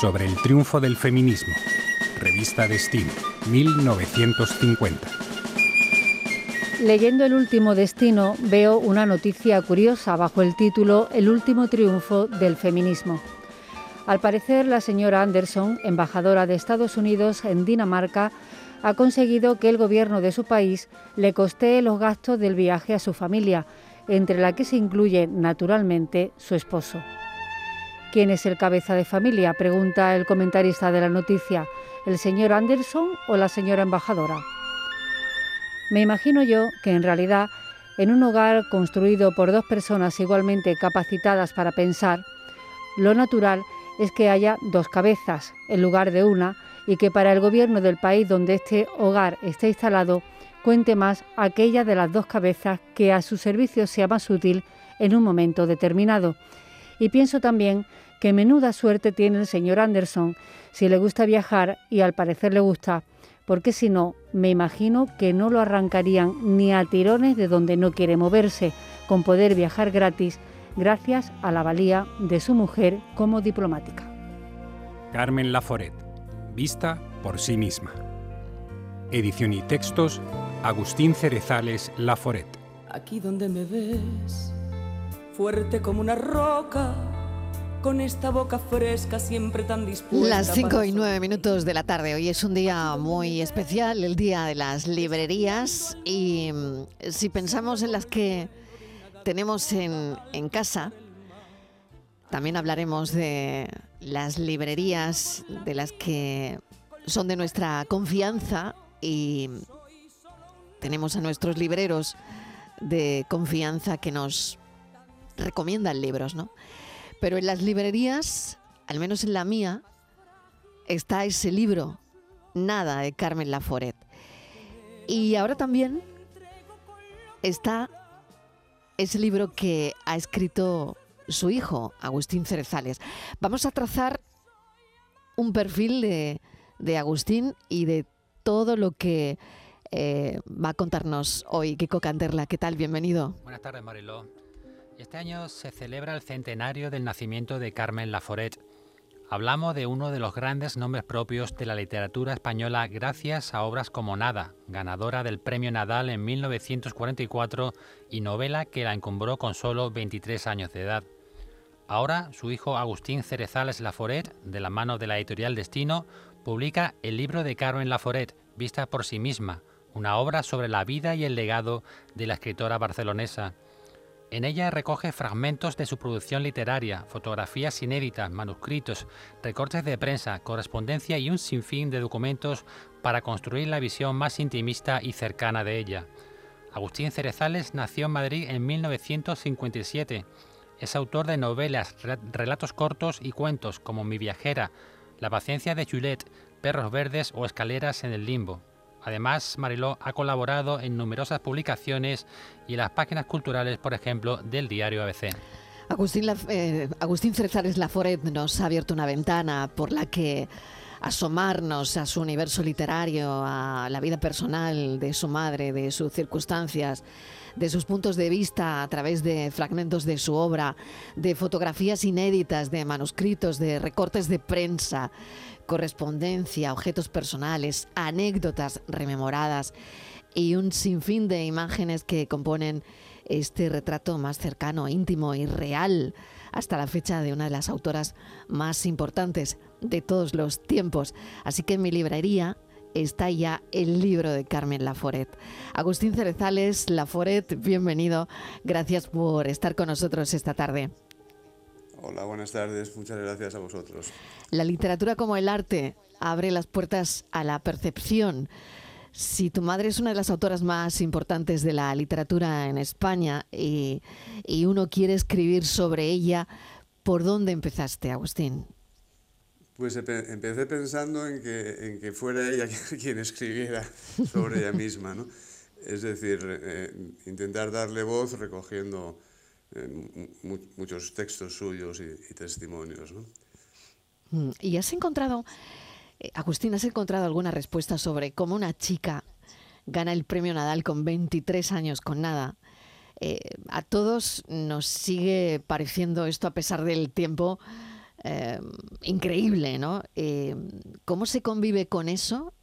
sobre el triunfo del feminismo. Revista Destino, 1950. Leyendo el último destino veo una noticia curiosa bajo el título El último triunfo del feminismo. Al parecer, la señora Anderson, embajadora de Estados Unidos en Dinamarca, ha conseguido que el gobierno de su país le costee los gastos del viaje a su familia, entre la que se incluye, naturalmente, su esposo. ¿Quién es el cabeza de familia? pregunta el comentarista de la noticia. ¿El señor Anderson o la señora embajadora? Me imagino yo que en realidad, en un hogar construido por dos personas igualmente capacitadas para pensar, lo natural es que haya dos cabezas en lugar de una y que para el gobierno del país donde este hogar esté instalado cuente más aquella de las dos cabezas que a su servicio sea más útil en un momento determinado. Y pienso también que menuda suerte tiene el señor Anderson si le gusta viajar y al parecer le gusta, porque si no, me imagino que no lo arrancarían ni a tirones de donde no quiere moverse, con poder viajar gratis gracias a la valía de su mujer como diplomática. Carmen Laforet, vista por sí misma. Edición y textos, Agustín Cerezales Laforet. Aquí donde me ves, fuerte como una roca, con esta boca fresca siempre tan dispuesta. Las 5 y 9 minutos de la tarde. Hoy es un día muy especial, el día de las librerías. Y mm, si pensamos en las que tenemos en, en casa, también hablaremos de las librerías de las que son de nuestra confianza y tenemos a nuestros libreros de confianza que nos recomiendan libros, ¿no? Pero en las librerías, al menos en la mía, está ese libro, Nada, de Carmen Laforet. Y ahora también está ese libro que ha escrito su hijo, Agustín Cerezales. Vamos a trazar un perfil de, de Agustín y de todo lo que eh, va a contarnos hoy Kiko Canterla. ¿Qué tal? Bienvenido. Buenas tardes, Mariló. Este año se celebra el centenario del nacimiento de Carmen Laforet. Hablamos de uno de los grandes nombres propios de la literatura española gracias a obras como Nada, ganadora del Premio Nadal en 1944 y novela que la encumbró con solo 23 años de edad. Ahora su hijo Agustín Cerezales Laforet, de la mano de la editorial Destino, publica el libro de Carmen Laforet, Vista por sí misma, una obra sobre la vida y el legado de la escritora barcelonesa. En ella recoge fragmentos de su producción literaria, fotografías inéditas, manuscritos, recortes de prensa, correspondencia y un sinfín de documentos para construir la visión más intimista y cercana de ella. Agustín Cerezales nació en Madrid en 1957. Es autor de novelas, relatos cortos y cuentos como Mi viajera, La paciencia de Juliet, Perros verdes o Escaleras en el limbo. Además, Mariló ha colaborado en numerosas publicaciones y en las páginas culturales, por ejemplo, del diario ABC. Agustín, eh, Agustín Laforet nos ha abierto una ventana por la que asomarnos a su universo literario, a la vida personal de su madre, de sus circunstancias, de sus puntos de vista a través de fragmentos de su obra, de fotografías inéditas, de manuscritos, de recortes de prensa, correspondencia, objetos personales, anécdotas rememoradas y un sinfín de imágenes que componen este retrato más cercano, íntimo y real hasta la fecha de una de las autoras más importantes de todos los tiempos. Así que en mi librería está ya el libro de Carmen Laforet. Agustín Cerezales, Laforet, bienvenido. Gracias por estar con nosotros esta tarde. Hola, buenas tardes. Muchas gracias a vosotros. La literatura como el arte abre las puertas a la percepción. Si tu madre es una de las autoras más importantes de la literatura en España y, uno quiere escribir sobre ella, ¿por dónde empezaste, Agustín? Pues empecé pensando en que, en que fuera ella quien escribiera sobre ella misma, ¿no? Es decir, eh, intentar darle voz recogiendo muchos textos suyos y, testimonios. Mm, ¿Y has encontrado, eh, Agustín, has encontrado alguna respuesta sobre cómo una chica gana el premio Nadal con 23 años con nada? Eh, a todos nos sigue pareciendo esto, a pesar del tiempo, increíble, ¿no? ¿Cómo se convive con eso?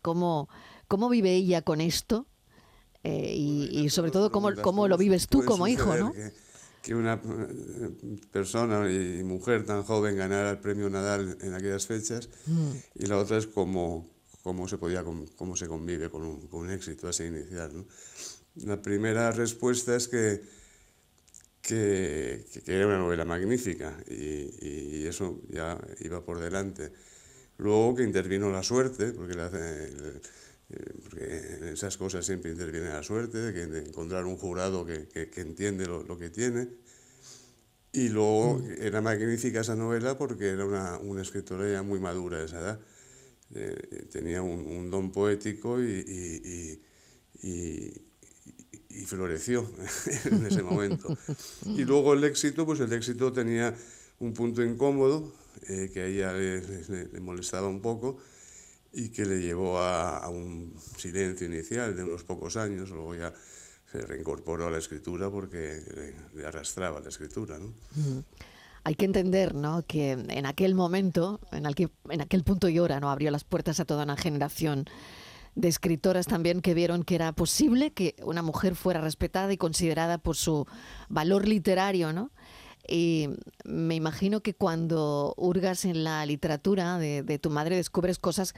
¿cómo, ¿Cómo vive ella con esto? Y, sobre todo, ¿cómo, cómo lo vives tú como hijo, ¿no? que una persona y mujer tan joven ganara el premio Nadal en aquellas fechas mm. y la otra es cómo, cómo se podía cómo se convive con un, con un éxito así inicial. ¿no? La primera respuesta es que, que, que era una novela magnífica y, y, eso ya iba por delante. Luego que intervino la suerte, porque, la, porque en esas cosas siempre interviene la suerte, de, de encontrar un jurado que, que entiende lo, lo, que tiene. Y luego era magnífica esa novela porque era una, una escritora ya muy madura a esa edad eh, tenía un, don poético y, y, floreció en ese momento. Y luego el éxito, pues el éxito tenía un punto incómodo eh, que a ella le, molestaba un poco y que le llevó a, un silencio inicial de unos pocos años, luego ya se reincorporó a la escritura porque le, arrastraba la escritura. ¿no? hay que entender ¿no? que en aquel momento, en aquel, en aquel punto y hora, ¿no? abrió las puertas a toda una generación de escritoras también que vieron que era posible que una mujer fuera respetada y considerada por su valor literario, ¿no? Y me imagino que cuando hurgas en la literatura de, tu madre descubres cosas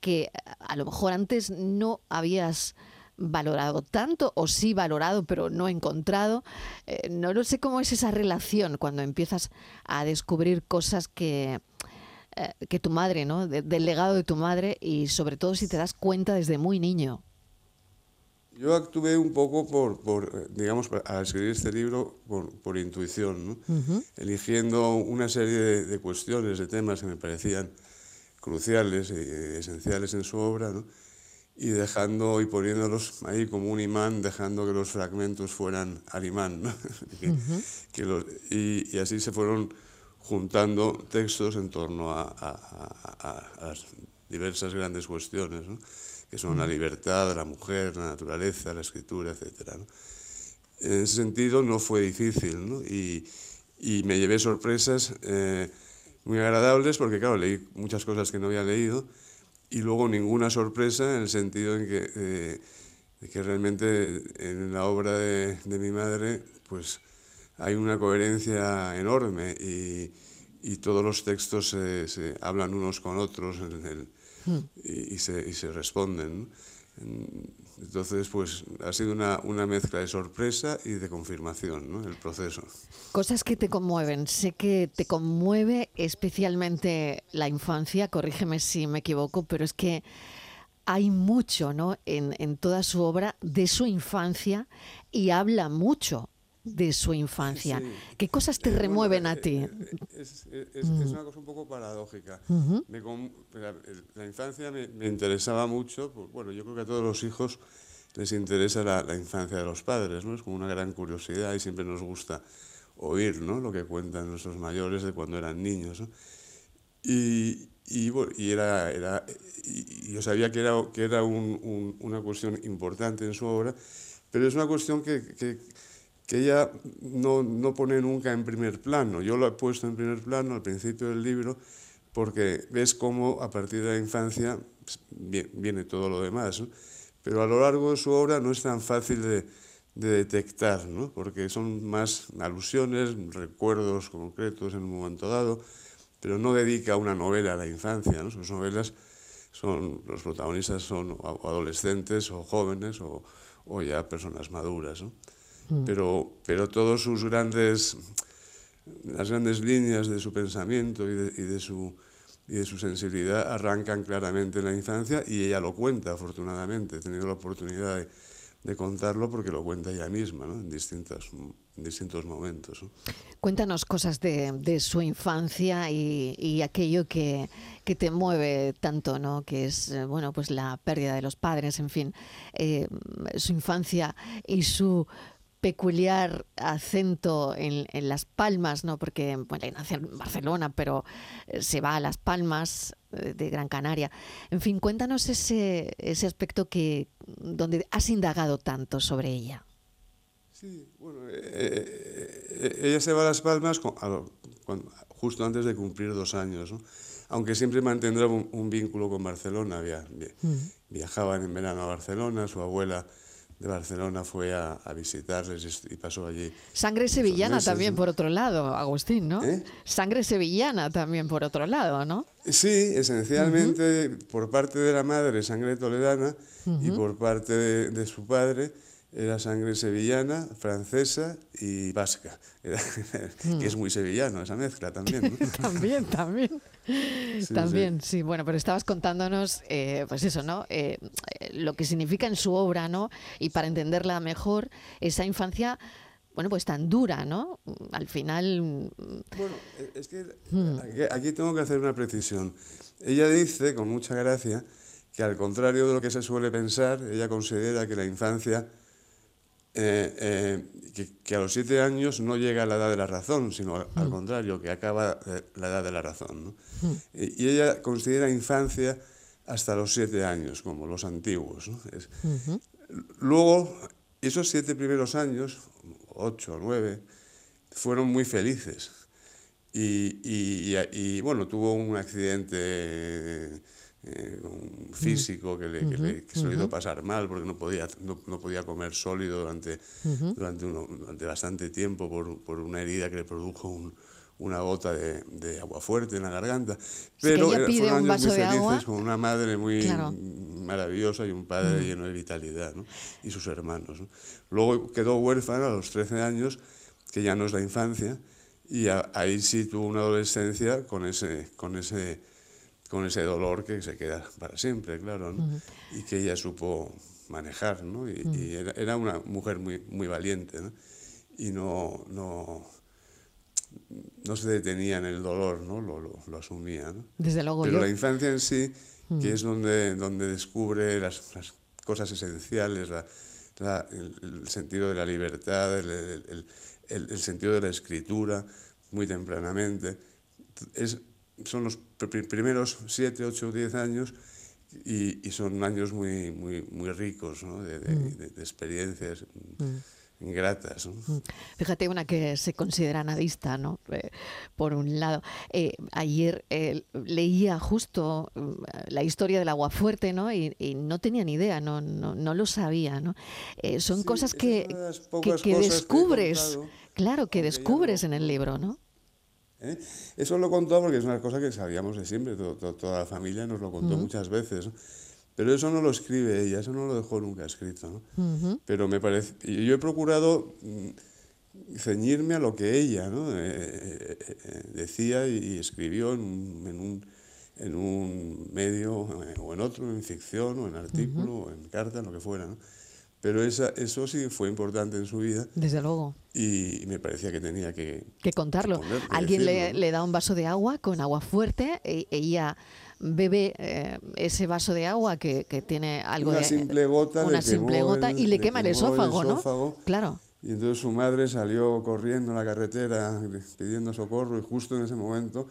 que a lo mejor antes no habías valorado tanto o sí valorado pero no encontrado. Eh, no lo sé cómo es esa relación cuando empiezas a descubrir cosas que, eh, que tu madre, ¿no? del legado de tu madre y sobre todo si te das cuenta desde muy niño. Yo actué un poco por, por digamos, al escribir este libro, por, por intuición, ¿no? eligiendo una serie de, de, cuestiones, de temas que me parecían cruciales y esenciales en su obra, ¿no? y dejando y poniéndolos ahí como un imán, dejando que los fragmentos fueran al imán. y, así se fueron juntando textos en torno a, las diversas grandes cuestiones, que son la libertad, la mujer, la naturaleza, la escritura, etc. En ese sentido no fue difícil y, y, me llevé sorpresas eh, muy agradables porque, claro, leí muchas cosas que no había leído y luego ninguna sorpresa en el sentido en que, eh, de que realmente en la obra de, de, mi madre pues hay una coherencia enorme y, y todos los textos se, se, hablan unos con otros en el. Y, y, se, y, se, responden. Entonces, pues ha sido una, una mezcla de sorpresa y de confirmación, ¿no? El proceso. Cosas que te conmueven. Sé que te conmueve especialmente la infancia, corrígeme si me equivoco, pero es que hay mucho ¿no? en, en toda su obra de su infancia y habla mucho de su infancia. ¿Qué cosas te eh, remueven a ti? Eh, es, mm. una cosa un poco paradójica. la infancia me, interesaba mucho, pues, bueno, yo creo que a todos los hijos les interesa la, infancia de los padres, ¿no? Es como una gran curiosidad y siempre nos gusta oír, ¿no? Lo que cuentan nuestros mayores de cuando eran niños, Y, y, bueno, y era, era y yo sabía que era, que era una cuestión importante en su obra, pero es una cuestión que, que que ella no, no, pone nunca en primer plano. Yo lo he puesto en primer plano al principio del libro porque ves cómo a partir de la infancia pues, viene todo lo demás. Pero a lo largo de su obra no es tan fácil de, de detectar, ¿no? porque son más alusiones, recuerdos concretos en un momento dado, pero no dedica una novela a la infancia. Sus novelas son, los protagonistas son adolescentes o jóvenes o, ya personas maduras. Mm. pero, pero todos sus grandes, las grandes líneas de su pensamiento y de, y de, su, y de su sensibilidad arrancan claramente en la infancia y ella lo cuenta, afortunadamente. He tenido la oportunidad de, de contarlo porque lo cuenta ella misma ¿no? en, distintas, en distintos momentos. ¿no? Cuéntanos cosas de, de su infancia y, y aquello que, que, te mueve tanto, ¿no? que es eh, bueno, pues la pérdida de los padres, en fin, eh, su infancia y su peculiar acento en, en, Las Palmas, ¿no? porque bueno, nació en Barcelona, pero eh, se va a Las Palmas eh, de Gran Canaria. En fin, cuéntanos ese, ese aspecto que donde has indagado tanto sobre ella. Sí, bueno, eh, ella se va a Las Palmas con, a, con, justo antes de cumplir dos años. ¿no? Aunque siempre mantendrá un, vínculo con Barcelona. Viajaban en verano a Barcelona, su abuela de Barcelona fue a, visitarles y pasó allí. Sangre sevillana también, por otro lado, Agustín, ¿no? ¿Eh? Sangre sevillana también, por otro lado, ¿no? Sí, esencialmente por parte de la madre, sangre toledana, y por parte de su padre, era sangre sevillana, francesa y vasca, que es muy sevillano esa mezcla también. también, también. también, sí. Bueno, pero estabas contándonos, eh, pues eso, ¿no? Eh, lo que significa en su obra, ¿no? Y para entenderla mejor, esa infancia bueno, pues tan dura, ¿no? Al final... Bueno, es que hmm. aquí, tengo que hacer una precisión. Ella dice, con mucha gracia, que al contrario de lo que se suele pensar, ella considera que la infancia eh, eh, que, a los siete años no llega a la edad de la razón, sino al, mm. contrario, que acaba la edad de la razón. Mm. Y, ella considera infancia hasta los siete años, como los antiguos. Luego, esos siete primeros años, ocho o nueve, fueron muy felices. Y, bueno, tuvo un accidente eh, un físico que, le, que, se le hizo pasar mal porque no podía, no, podía comer sólido durante, durante, durante, bastante tiempo por, por, una herida que le produjo una gota de, de, agua fuerte en la garganta. Pero fueron años muy felices agua. con una madre muy maravillosa y un padre lleno de vitalidad, ¿no? y sus hermanos. Luego quedó huérfana a los 13 años, que ya no es la infancia, y ahí sí tuvo una adolescencia con ese, con ese con ese dolor que se queda para siempre, claro, ¿no? y que ella supo manejar, ¿no? y, era, una mujer muy, muy valiente, ¿no? y no, no, no se detenía en el dolor, ¿no? lo, lo, asumía. ¿no? Desde luego. Pero la infancia en sí, que es donde, donde descubre las, las cosas esenciales, la, el, sentido de la libertad, el, el, el, sentido de la escritura, muy tempranamente, es son los primeros 7, 8, 10 años y, y, son años muy, muy, muy ricos ¿no? de, de, mm. de, experiencias. Mm. Gratas. ¿no? Mm. Fíjate una que se considera nadista, ¿no? Eh, por un lado. Eh, ayer eh, leía justo la historia del agua fuerte, ¿no? Y, y no tenía ni idea, no, no, no lo sabía, ¿no? son cosas que, que, que descubres, claro, que descubres en el libro, ¿no? ¿Eh? Eso lo contó porque es una cosa que sabíamos de siempre, toda la familia nos lo contó muchas veces. Pero eso no lo escribe ella, eso no lo dejó nunca escrito. Pero me parece. Yo he procurado mm, ceñirme a lo que ella ¿no? Eh, eh, decía y escribió en un, en un, medio o en otro, en ficción o en artículo o en carta, lo que fuera. ¿no? Pero esa, eso sí fue importante en su vida. Desde luego. Y, me parecía que tenía que... Que contarlo. Alguien le, le, da un vaso de agua con agua fuerte e, ella bebe eh, ese vaso de agua que, que tiene algo una de... Simple gota una simple gota y le, quema el esófago, ¿no? Claro. Y entonces su madre salió corriendo en la carretera pidiendo socorro y justo en ese momento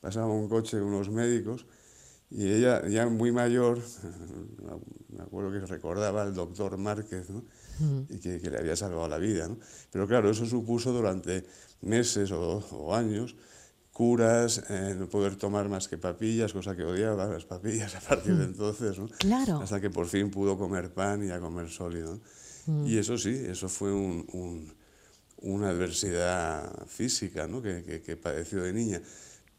pasaba un coche de unos médicos y ella, ya muy mayor, me acuerdo que recordaba al doctor Márquez, ¿no? y que, le había salvado la vida. ¿no? Pero claro, eso supuso durante meses o, años curas, eh, no poder tomar más que papillas, cosa que odiaba, las papillas a partir de entonces, ¿no? claro. hasta que por fin pudo comer pan y a comer sólido. Y eso sí, eso fue un, un, una adversidad física ¿no? que, que, que padeció de niña.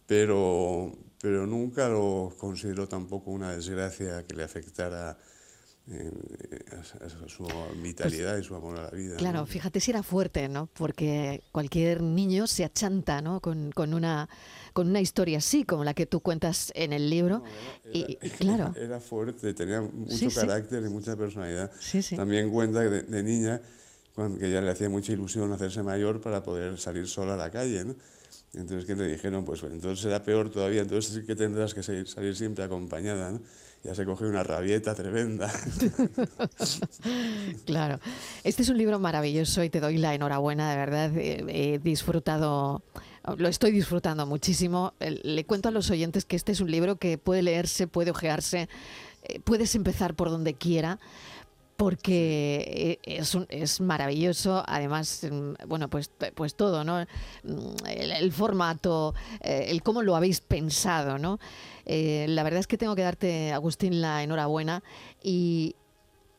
Pero, pero nunca lo consideró tampoco una desgracia que le afectara eh, a, su vitalidad y su amor a la vida. Claro, fíjate si era fuerte, ¿no? Porque cualquier niño se achanta, ¿no? Con, con, una, con una historia así, como la que tú cuentas en el libro. era, y, claro. Era fuerte, tenía mucho carácter y mucha personalidad. También cuenta que de, niña, cuando, que ya le hacía mucha ilusión hacerse mayor para poder salir sola a la calle, ¿no? Entonces, ¿qué le dijeron? Pues entonces será peor todavía, entonces sí que tendrás que salir, siempre acompañada, ¿no? Ya se cogió una rabieta tremenda. claro. Este es un libro maravilloso y te doy la enhorabuena, de verdad. He disfrutado, lo estoy disfrutando muchísimo. Le cuento a los oyentes que este es un libro que puede leerse, puede ojearse, eh, puedes empezar por donde quiera porque eh, es, es maravilloso, además, mm, bueno, pues, pues todo, ¿no? Mm, el, formato, eh, el cómo lo habéis pensado, ¿no? Eh, la verdad es que tengo que darte, Agustín, la enhorabuena y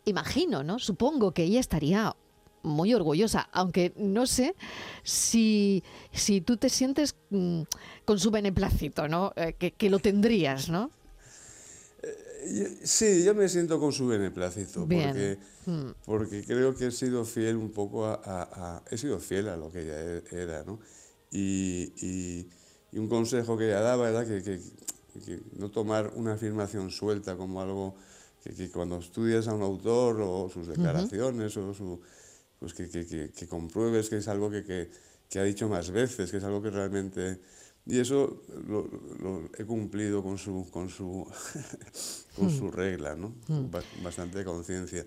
imagino, ¿no? Supongo que ella estaría muy orgullosa, aunque no sé si, si tú te sientes mm, con su beneplácito, ¿no? que, que lo tendrías, ¿no? Sí, yo me siento con su beneplácito, porque, hmm. porque creo que he sido fiel un poco a, He sido fiel a lo que ella e, era, ¿no? Y, y, un consejo que ella daba era que, que, no tomar una afirmación suelta como algo que, cuando estudias a un autor o sus declaraciones o su, pues que, compruebes que es algo que, ha dicho más veces, que es algo que realmente y eso lo, he cumplido con su, con su, con su mm. regla, ¿no? Mm. Bastante conciencia.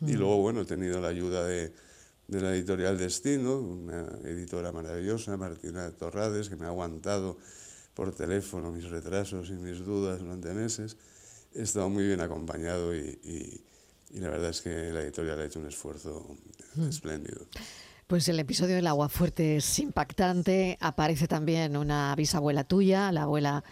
Y mm. luego, bueno, he tenido la ayuda de, de, la editorial Destino, una editora maravillosa, Martina Torrades, que me ha aguantado por teléfono mis retrasos y mis dudas durante meses. He estado muy bien acompañado y, y, y la verdad es que la editorial ha hecho un esfuerzo espléndido. Pues el episodio del agua fuerte es impactante. Aparece también una bisabuela tuya, la abuela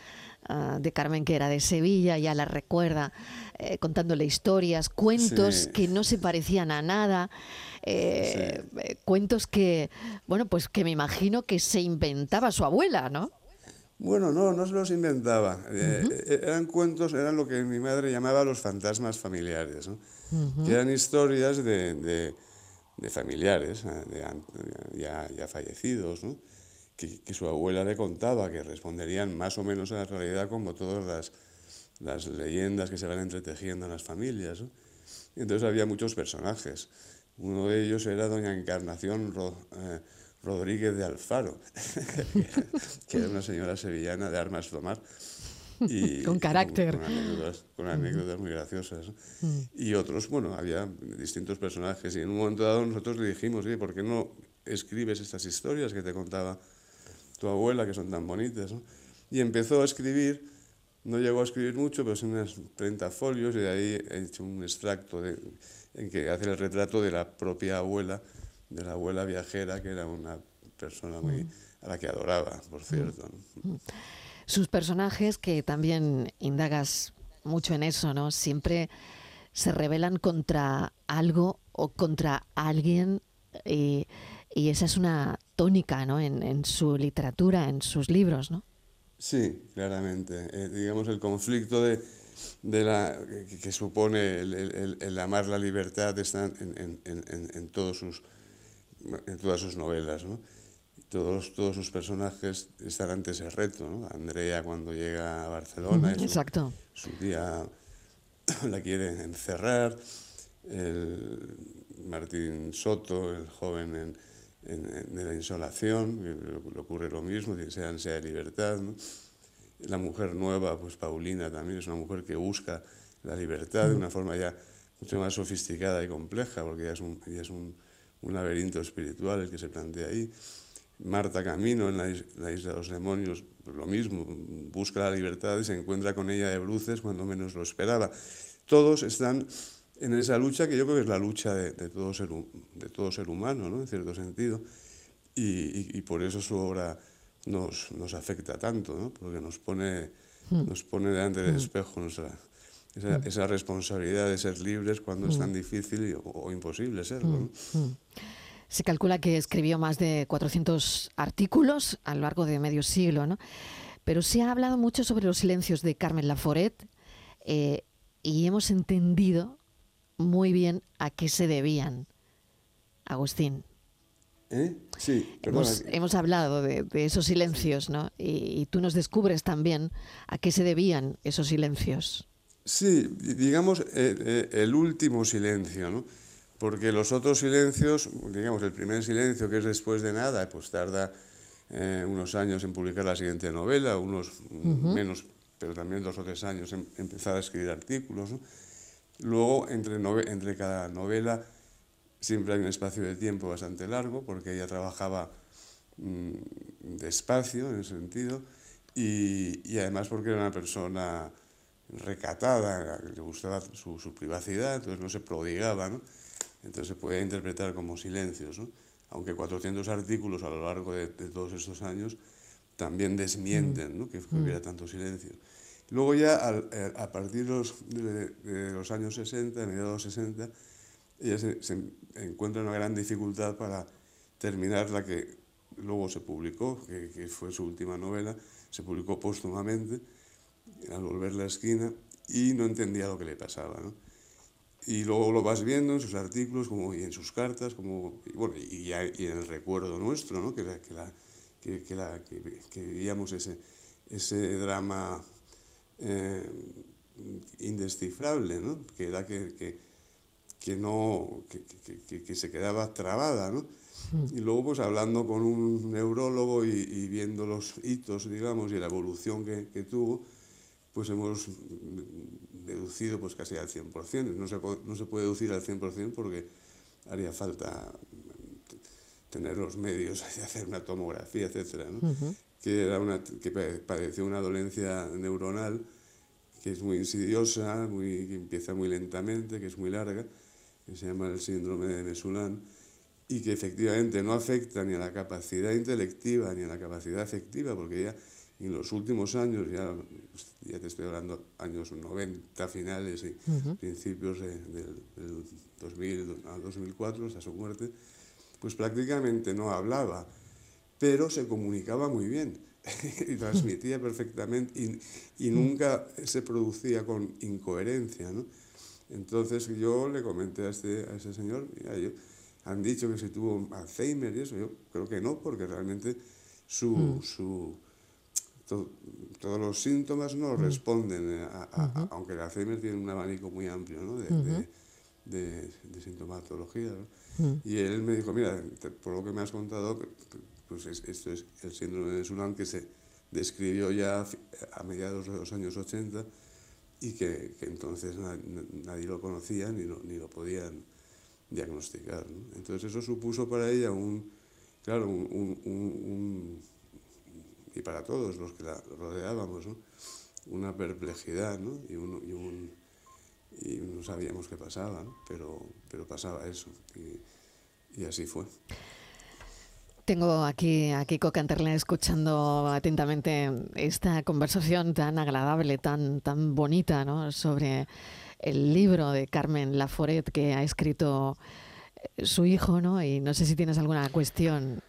ah, de Carmen, que era de Sevilla, ya la recuerda, eh, contándole historias, cuentos que no se parecían a nada. Eh, eh, cuentos que, bueno, pues que me imagino que se inventaba su abuela, ¿no? Bueno, no, no se los inventaba. eran cuentos, eran lo que mi madre llamaba los fantasmas familiares, ¿no? que eran historias de de familiares eh, ya, ya, fallecidos, ¿no? que, que, su abuela le contaba, que responderían más o menos a la realidad como todas las, las leyendas que se van entretejiendo en las familias. ¿no? Y entonces había muchos personajes. Uno de ellos era doña Encarnación eh, Rodríguez de Alfaro, que era una señora sevillana de armas tomar con carácter. Con, anécdotas, muy graciosas. Mm. Y otros, bueno, había distintos personajes. Y en un momento dado nosotros le dijimos, oye, ¿por qué no escribes estas historias que te contaba tu abuela, que son tan bonitas? Y empezó a escribir, no llegó a escribir mucho, pero son unas 30 folios, y de ahí he hecho un extracto de, en que hace el retrato de la propia abuela, de la abuela viajera, que era una persona muy, mm. a la que adoraba, por cierto. Mm sus personajes, que también indagas mucho en eso, ¿no? Siempre se rebelan contra algo o contra alguien y, esa es una tónica, ¿no? En, su literatura, en sus libros, ¿no? Sí, claramente. Eh, digamos, el conflicto de, de la, que, supone el, amar la libertad está en, en, todos sus, en todas sus novelas, ¿no? Todos, todos sus personajes están ante ese reto. ¿no? Andrea cuando llega a Barcelona, Exacto. Su, tía la quiere encerrar, el Martín Soto, el joven en, en, de la insolación, le ocurre lo mismo, tiene esa ansia de libertad. ¿no? La mujer nueva, pues Paulina también es una mujer que busca la libertad de una forma ya mucho más sofisticada y compleja, porque ya es un, ya es un, un laberinto espiritual el que se plantea ahí. Marta Camino en la, Isla de los Demonios, pues lo mismo, busca la libertad y se encuentra con ella de bruces cuando menos lo esperaba. Todos están en esa lucha que yo creo que es la lucha de, todo, ser, de todo ser humano, ¿no? en cierto sentido, y, por eso su obra nos, nos afecta tanto, ¿no? porque nos pone, hmm. nos pone delante del hmm. espejo nuestra, esa, hmm. esa, responsabilidad de ser libres cuando es tan difícil o, imposible serlo. Se calcula que escribió más de 400 artículos a lo largo de medio siglo, ¿no? Pero se ha hablado mucho sobre los silencios de Carmen Laforet eh, y hemos entendido muy bien a qué se debían. Agustín. ¿Eh? Sí, hemos, hemos, hablado de, esos silencios, ¿no? Y, tú nos descubres también a qué se debían esos silencios. Sí, digamos eh, el último silencio, ¿no? Porque los otros silencios, digamos, el primer silencio, que es después de nada, pues tarda eh, unos años en publicar la siguiente novela, unos menos, pero también dos o tres años en empezar a escribir artículos. Luego, entre, entre cada novela, siempre hay un espacio de tiempo bastante largo, porque ella trabajaba mm, despacio en ese sentido, y, y, además porque era una persona recatada, le gustaba su, su, privacidad, entonces no se prodigaba, ¿no? Entonces se puede interpretar como silencios, ¿no? Aunque 400 artículos a lo largo de, de todos estos años también desmienten ¿no? que, que hubiera mm. tanto silencio. Luego ya eh, a partir de los, de, los, años 60, mediados 60, ella se, se, encuentra una gran dificultad para terminar la que luego se publicó, que, que fue su última novela, se publicó póstumamente, al volver la esquina, y no entendía lo que le pasaba. ¿no? Y luego lo vas viendo en sus artículos como, y en sus cartas, como, y, bueno, y, y, en el recuerdo nuestro, ¿no? que, la, que, la, que, que, la, que, vivíamos ese, ese drama eh, indescifrable, ¿no? que era que, que, que no, que, que, se quedaba trabada. ¿no? Y luego, pues hablando con un neurólogo y, y, viendo los hitos, digamos, y la evolución que, que tuvo, pues hemos deducido pues casi al 100%. No se, no se puede deducir al 100% porque haría falta tener los medios hacer una tomografía, ¿no? que, era una, que padeció una dolencia neuronal que es muy insidiosa, muy, que empieza muy lentamente, que es muy larga, que se llama el síndrome de Mesulán, y que efectivamente no afecta ni a la capacidad intelectiva ni a la capacidad afectiva, porque ya en los últimos años, ya, ya te estoy hablando años 90 finales y principios de, del 2000 al 2004, hasta su muerte, pues prácticamente no hablaba, pero se comunicaba muy bien y transmitía perfectamente y, y, nunca se producía con incoherencia. ¿no? Entonces yo le comenté a, este, a ese señor, mira, yo, han dicho que se tuvo Alzheimer y eso, yo creo que no, porque realmente su, mm. su, to, todos los síntomas no mm. responden, a, a, -huh. aunque el Alzheimer tiene un abanico muy amplio ¿no? de, de, de, de, sintomatología. ¿no? Mm. Y él me dijo, mira, por lo que me has contado, pues esto es el síndrome de Sulán que se describió ya a mediados de los años 80 y que, que entonces nadie, nadie, lo conocía ni lo, ni lo podían diagnosticar. ¿no? Entonces eso supuso para ella un, claro, un, un, un, y para todos los que la rodeábamos, una perplejidad ¿no? y, un, y un y no sabíamos qué pasaba, ¿no? pero, pero pasaba eso y, así fue. Tengo aquí a Kiko Canterle escuchando atentamente esta conversación tan agradable, tan, tan bonita ¿no? sobre el libro de Carmen Laforet que ha escrito su hijo, ¿no? Y no sé si tienes alguna cuestión.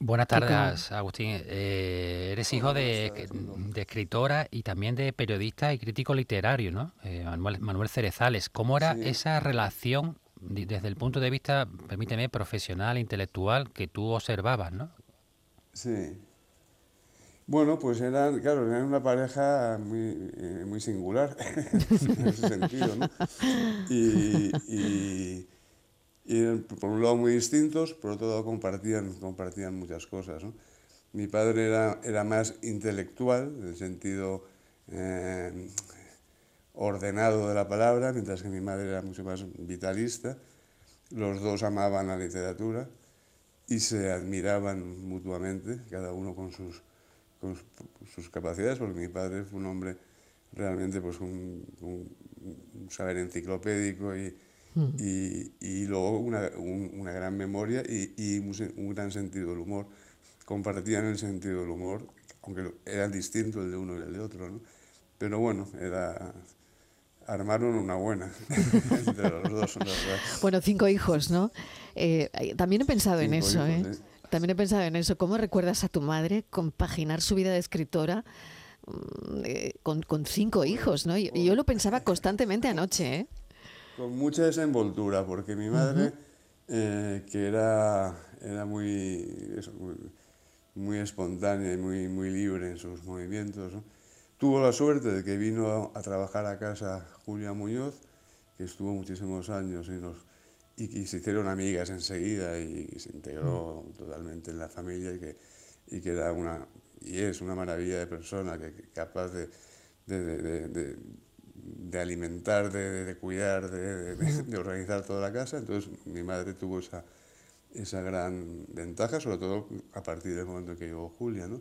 Buenas tardes, Agustín. Eh, eres hijo de, de, escritora y también de periodista y crítico literario, ¿no? Eh, Manuel, Manuel, Cerezales. ¿Cómo era sí. esa relación desde el punto de vista, permíteme, profesional, intelectual, que tú observabas, ¿no? Sí. Bueno, pues eran, claro, eran una pareja muy, eh, muy singular en ese sentido, ¿no? Y, y y por un lado muy distintos, por otro lado compartían, compartían muchas cosas. ¿no? Mi padre era, era más intelectual, en el sentido eh, ordenado de la palabra, mientras que mi madre era mucho más vitalista. Los dos amaban la literatura y se admiraban mutuamente, cada uno con sus, con sus capacidades, porque mi padre fue un hombre realmente pues un, un, un saber enciclopédico y, Mm. y, y, luego una, un, una gran memoria y, y, un gran sentido del humor. Compartían el sentido del humor, aunque era distinto el de uno y el de otro, ¿no? Pero bueno, era, armaron una buena entre los dos. Bueno, cinco hijos, ¿no? Eh, también he pensado cinco en eso, hijos, ¿eh? ¿eh? También he pensado en eso. ¿Cómo recuerdas a tu madre compaginar su vida de escritora mm, eh, con, con, cinco hijos, ¿no? Y, yo lo pensaba constantemente anoche, ¿eh? Con mucha desenvoltura, porque mi madre, uh -huh. eh, que era, era muy, eso, muy, muy, espontánea y muy, muy libre en sus movimientos, ¿no? tuvo la suerte de que vino a, a, trabajar a casa Julia Muñoz, que estuvo muchísimos años y, nos, y, y se hicieron amigas enseguida y, y se integró uh -huh. totalmente en la familia y que, y que era una, y es una maravilla de persona que, que capaz de, de, de, de de alimentar, de, de cuidar, de, de, organizar toda la casa. Entonces mi madre tuvo esa, esa gran ventaja, sobre todo a partir del momento en que llegó Julia. ¿no?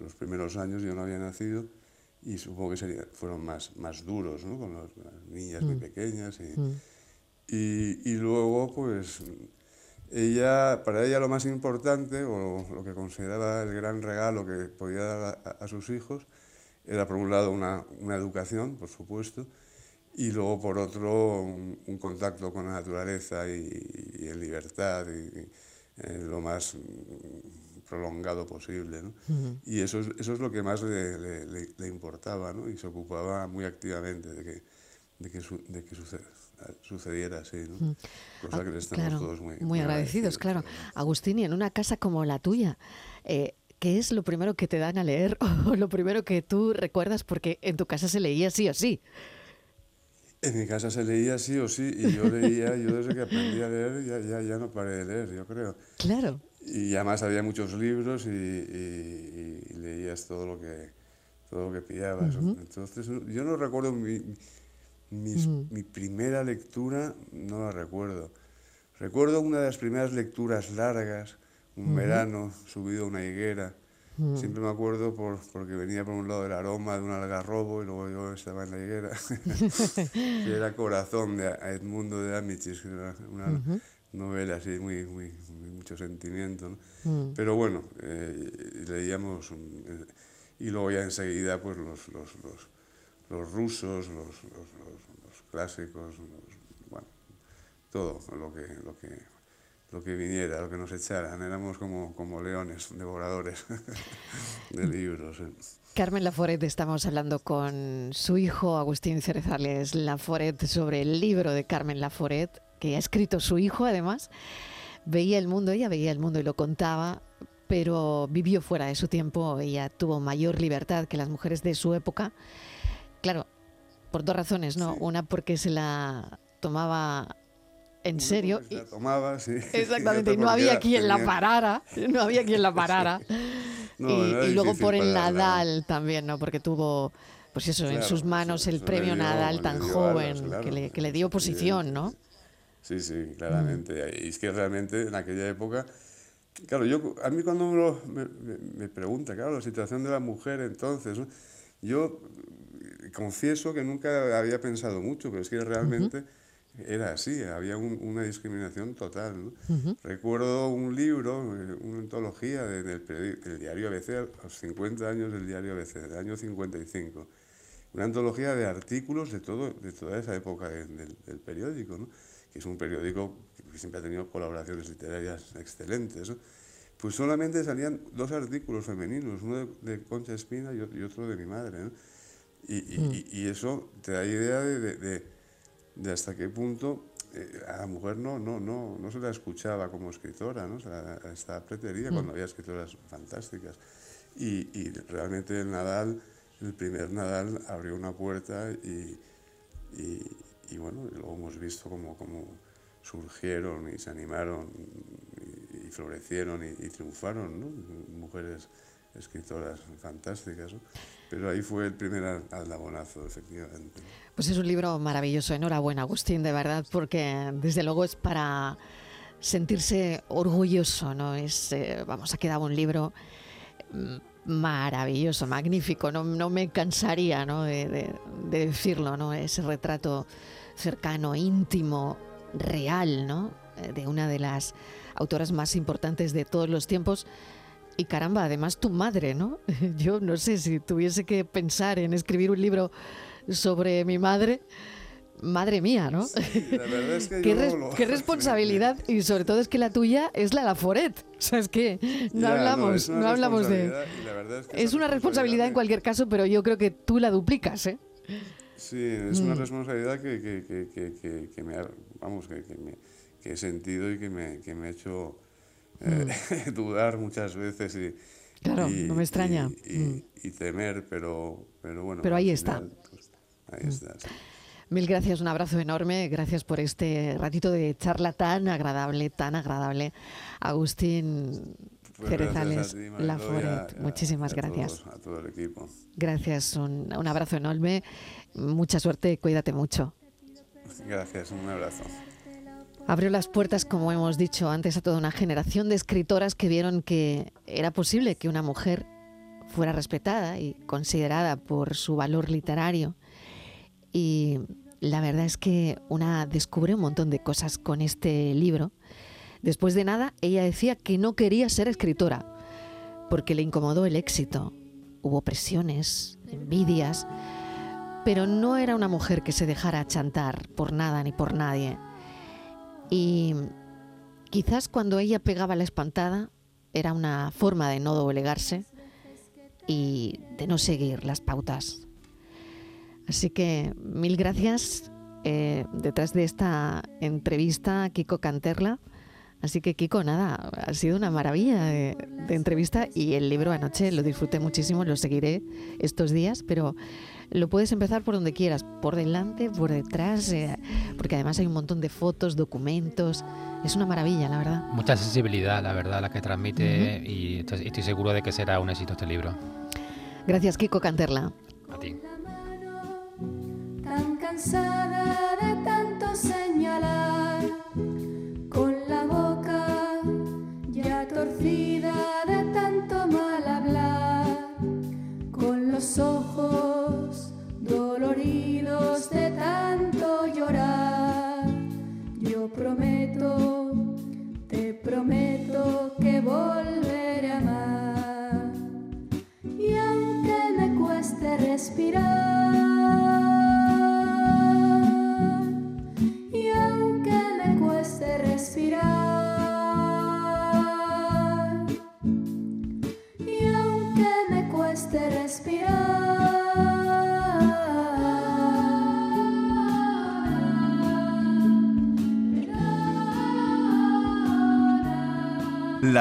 Los primeros años yo no había nacido y supongo que sería, fueron más, más duros ¿no? con las niñas muy mm. pequeñas. Y, mm. y, y, luego, pues, ella, para ella lo más importante, o lo que consideraba el gran regalo que podía dar a, sus hijos, era por un lado una, una, educación, por supuesto, y luego por otro un, contacto con la naturaleza y, y en libertad, y, eh, lo más prolongado posible. ¿no? Y eso es, eso es lo que más le, le, importaba ¿no? y se ocupaba muy activamente de que, de que, de que sucediera así. ¿no? Cosa ah, que le estamos todos muy, muy, agradecidos. Claro. Agustín, y en una casa como la tuya, eh, ¿qué es lo primero que te dan a leer o lo primero que tú recuerdas? Porque en tu casa se leía sí o sí. En mi casa se leía sí o sí, y yo leía, yo desde que aprendí a leer ya, ya, ya no paré de leer, yo creo. Claro. Y además había muchos libros y, y, leías todo lo que, todo lo que pillabas. Entonces, yo no recuerdo mi, mi, primera lectura, no la recuerdo. Recuerdo una de las primeras lecturas largas, un verano, subido a una higuera. Siempre me acuerdo por, porque venía por un lado el aroma de un algarrobo y luego yo estaba en la higuera, que era Corazón de Edmundo de Amichis, una, novela así, muy, muy, mucho sentimiento. Mm. Pero bueno, eh, leíamos, eh, y luego ya enseguida pues los, los, los, los rusos, los, los, clásicos, bueno, todo lo que, lo que, lo que viniera, lo que nos echaran. Éramos como, como leones, devoradores de libros. Eh. Carmen Laforet, estamos hablando con su hijo Agustín Cerezales Laforet sobre el libro de Carmen Laforet, que ha escrito su hijo además, veía el mundo, ella veía el mundo y lo contaba, pero vivió fuera de su tiempo, ella tuvo mayor libertad que las mujeres de su época. Claro, por dos razones, ¿no? Una porque se la tomaba en serio. Se la tomaba, sí. Exactamente, y no había quien la parara, no había quien la parara. y, luego por el Nadal también, ¿no? Porque tuvo, pues eso, en sus manos el premio Nadal tan joven, que, le, que, le, dio posición, ¿no? Sí, sí, claramente. Y es que realmente en aquella época, claro, yo, a mí cuando me, me, pregunta, claro, la situación de la mujer entonces, yo confieso que nunca había pensado mucho, pero es que realmente era así, había una discriminación total. Recuerdo un libro, una antología del, diario ABC, a los 50 años del diario ABC, del año 55. Una antología de artículos de, todo, de toda esa época del, del periódico. ¿no? que es un periódico que siempre ha tenido colaboraciones literarias excelentes, pues solamente salían dos artículos femeninos, uno de, Concha Espina y, otro de mi madre. Y, y, y, eso te da idea de, de, hasta qué punto eh, a la mujer no, no, no, no se la escuchaba como escritora, ¿no? O sea, estaba preterida cuando había escritoras fantásticas. Y, y, realmente el Nadal, el primer Nadal, abrió una puerta y, y bueno, luego hemos visto cómo, cómo surgieron y se animaron y, florecieron y, triunfaron, ¿no? Mujeres escritoras fantásticas. Pero ahí fue el primer aldabonazo, efectivamente. Pues es un libro maravilloso. Enhorabuena, Agustín, de verdad, porque desde luego es para sentirse orgulloso, ¿no? Es, eh, vamos, ha quedado un libro mm, maravilloso, magnífico. No, no me cansaría ¿no? De, de, de, decirlo, ¿no? Ese retrato cercano, íntimo, real, ¿no? Eh, de una de las autoras más importantes de todos los tiempos. Y caramba, además tu madre, ¿no? Yo no sé si tuviese que pensar en escribir un libro sobre mi madre. Madre mía, ¿no? la verdad es que ¿Qué, qué, responsabilidad y sobre todo es que la tuya es la Laforet. O sea, es que no hablamos, no, hablamos de. Es, una responsabilidad en cualquier caso, pero yo creo que tú la duplicas, ¿eh? Sí, es una mm. responsabilidad que, que, que, que me, vamos, que, me, he sentido y que me, que me ha hecho eh, mm. dudar muchas veces y, claro, no me extraña. Y, y, mm. temer, pero, pero bueno. Pero ahí está. Pues, ahí está. Mil gracias, un abrazo enorme. Gracias por este ratito de charla tan agradable, tan agradable. Agustín pues Cerezales Laforet, muchísimas gracias. a todo el equipo. Gracias, un, un abrazo enorme. Mucha suerte, cuídate mucho. Gracias, un abrazo. Abrió las puertas, como hemos dicho antes, a toda una generación de escritoras que vieron que era posible que una mujer fuera respetada y considerada por su valor literario. Y la verdad es que una descubre un montón de cosas con este libro. Después de nada, ella decía que no quería ser escritora porque le incomodó el éxito. Hubo presiones, envidias, pero no era una mujer que se dejara chantar por nada ni por nadie. Y quizás cuando ella pegaba la espantada era una forma de no doblegarse y de no seguir las pautas. Así que mil gracias eh, detrás de esta entrevista, Kiko Canterla. Así que Kiko, nada, ha sido una maravilla de, entrevista y el libro anoche lo disfruté muchísimo, lo seguiré estos días, pero lo puedes empezar por donde quieras, por delante, por detrás, eh, porque además hay un montón de fotos, documentos, es una maravilla, la verdad. Mucha sensibilidad, la verdad, la que transmite y estoy seguro de que será un éxito este libro. Gracias, Kiko Canterla. A ti. Tan cansada de tanto señalar